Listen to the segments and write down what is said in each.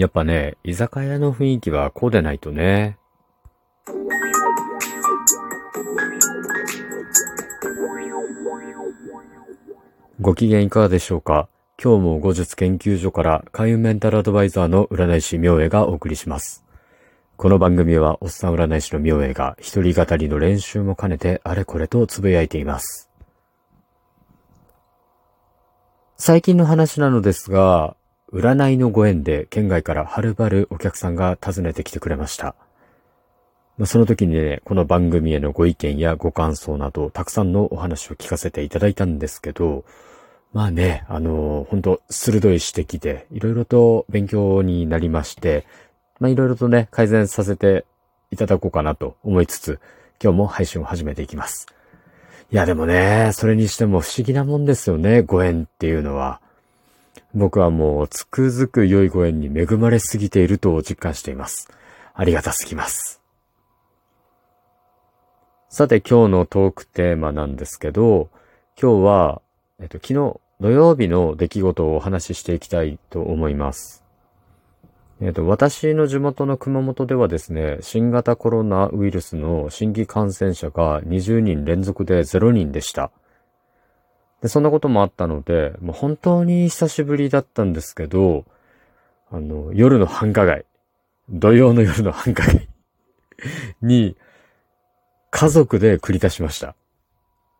やっぱね、居酒屋の雰囲気はこうでないとね。ご機嫌いかがでしょうか今日も後日研究所から開運メンタルアドバイザーの占い師明恵がお送りします。この番組はおっさん占い師の明恵が一人語りの練習も兼ねてあれこれとつぶやいています。最近の話なのですが、占いのご縁で県外からはるばるお客さんが訪ねてきてくれました。その時にね、この番組へのご意見やご感想など、たくさんのお話を聞かせていただいたんですけど、まあね、あの、本当鋭い指摘で、いろいろと勉強になりまして、まあいろいろとね、改善させていただこうかなと思いつつ、今日も配信を始めていきます。いやでもね、それにしても不思議なもんですよね、ご縁っていうのは。僕はもうつくづく良いご縁に恵まれすぎていると実感しています。ありがたすぎます。さて今日のトークテーマなんですけど、今日は、えっと、昨日土曜日の出来事をお話ししていきたいと思います。えっと、私の地元の熊本ではですね、新型コロナウイルスの新規感染者が20人連続で0人でした。で、そんなこともあったので、もう本当に久しぶりだったんですけど、あの、夜の繁華街、土曜の夜の繁華街 に、家族で繰り出しました。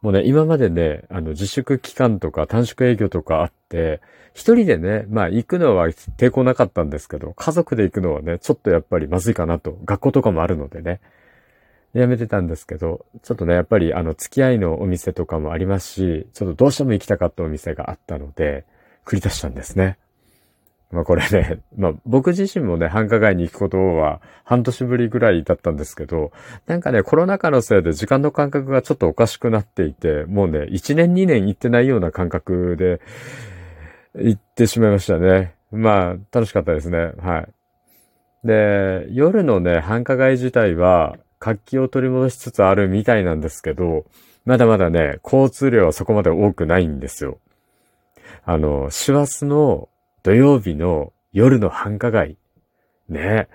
もうね、今までね、あの、自粛期間とか短縮営業とかあって、一人でね、まあ行くのは抵抗なかったんですけど、家族で行くのはね、ちょっとやっぱりまずいかなと、学校とかもあるのでね、やめてたんですけど、ちょっとね、やっぱりあの、付き合いのお店とかもありますし、ちょっとどうしても行きたかったお店があったので、繰り出したんですね。まあこれね、まあ僕自身もね、繁華街に行くことは半年ぶりぐらいだったんですけど、なんかね、コロナ禍のせいで時間の感覚がちょっとおかしくなっていて、もうね、1年2年行ってないような感覚で行ってしまいましたね。まあ、楽しかったですね。はい。で、夜のね、繁華街自体は活気を取り戻しつつあるみたいなんですけど、まだまだね、交通量はそこまで多くないんですよ。あの、師走の土曜日の夜の繁華街。ね。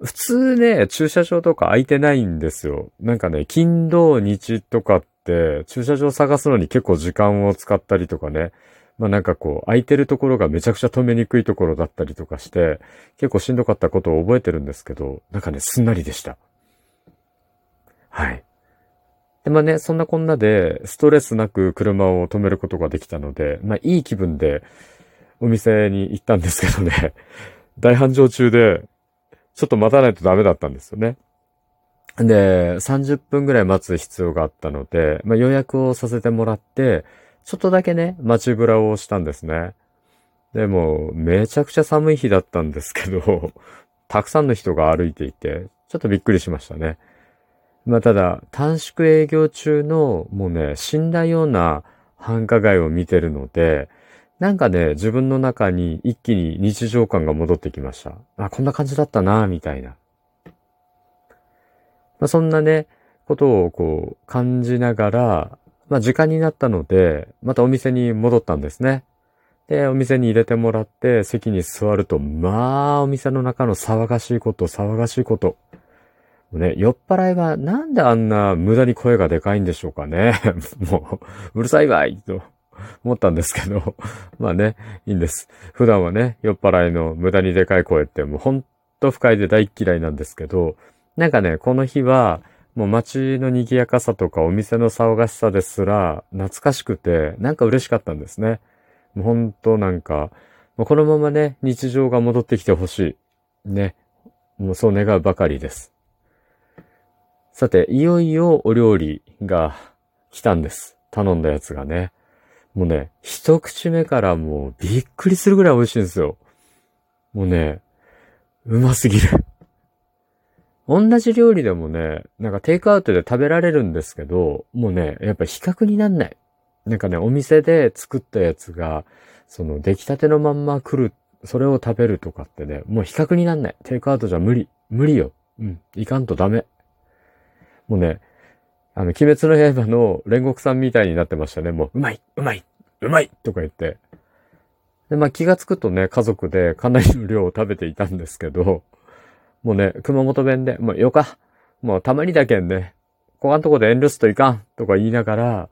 普通ね、駐車場とか空いてないんですよ。なんかね、金土日とかって駐車場探すのに結構時間を使ったりとかね。まあなんかこう、空いてるところがめちゃくちゃ止めにくいところだったりとかして、結構しんどかったことを覚えてるんですけど、なんかね、すんなりでした。はい。で、まあね、そんなこんなで、ストレスなく車を止めることができたので、まあいい気分で、お店に行ったんですけどね、大繁盛中で、ちょっと待たないとダメだったんですよね。で、30分ぐらい待つ必要があったので、まあ、予約をさせてもらって、ちょっとだけね、待ちぶらをしたんですね。でも、めちゃくちゃ寒い日だったんですけど、たくさんの人が歩いていて、ちょっとびっくりしましたね。まあ、ただ、短縮営業中の、もうね、死んだような繁華街を見てるので、なんかね、自分の中に一気に日常感が戻ってきました。あ、こんな感じだったな、みたいな。まあ、そんなね、ことをこう感じながら、まあ時間になったので、またお店に戻ったんですね。で、お店に入れてもらって席に座ると、まあお店の中の騒がしいこと、騒がしいこと。ね、酔っ払いはなんであんな無駄に声がでかいんでしょうかね。もう、うるさいわいと。思ったんですけど、まあね、いいんです。普段はね、酔っ払いの無駄にでかい声ってもうほんと不快で大嫌いなんですけど、なんかね、この日は、もう街の賑やかさとかお店の騒がしさですら懐かしくて、なんか嬉しかったんですね。もうほんとなんか、もうこのままね、日常が戻ってきてほしい。ね。もうそう願うばかりです。さて、いよいよお料理が来たんです。頼んだやつがね。もうね、一口目からもうびっくりするぐらい美味しいんですよ。もうね、うますぎる。同じ料理でもね、なんかテイクアウトで食べられるんですけど、もうね、やっぱ比較になんない。なんかね、お店で作ったやつが、その出来たてのまんま来る、それを食べるとかってね、もう比較になんない。テイクアウトじゃ無理。無理よ。うん。いかんとダメ。もうね、あの、鬼滅の刃の煉獄さんみたいになってましたね。もう、うまい、うまい、うまいとか言って。で、まあ気がつくとね、家族でかなりの量を食べていたんですけど、もうね、熊本弁で、もうよか、もうたまにだけんね、こがんとこで遠慮すといかんとか言いながら、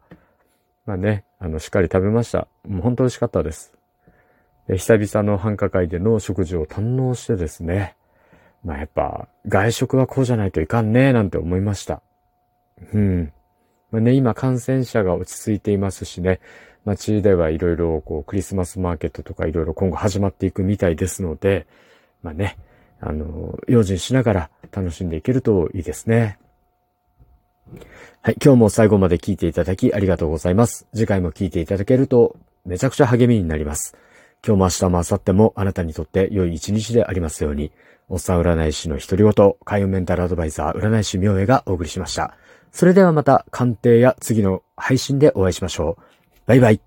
まあね、あの、しっかり食べました。もう本当美味しかったです。で久々の繁華街での食事を堪能してですね、まあやっぱ、外食はこうじゃないといかんね、なんて思いました。うん。まあね、今感染者が落ち着いていますしね、街ではいろいろこうクリスマスマーケットとかいろいろ今後始まっていくみたいですので、まあね、あの、用心しながら楽しんでいけるといいですね。はい、今日も最後まで聞いていただきありがとうございます。次回も聞いていただけるとめちゃくちゃ励みになります。今日も明日も明後日もあなたにとって良い一日でありますように、おっさん占い師の独り言、開運メンタルアドバイザー占い師明恵がお送りしました。それではまた鑑定や次の配信でお会いしましょう。バイバイ。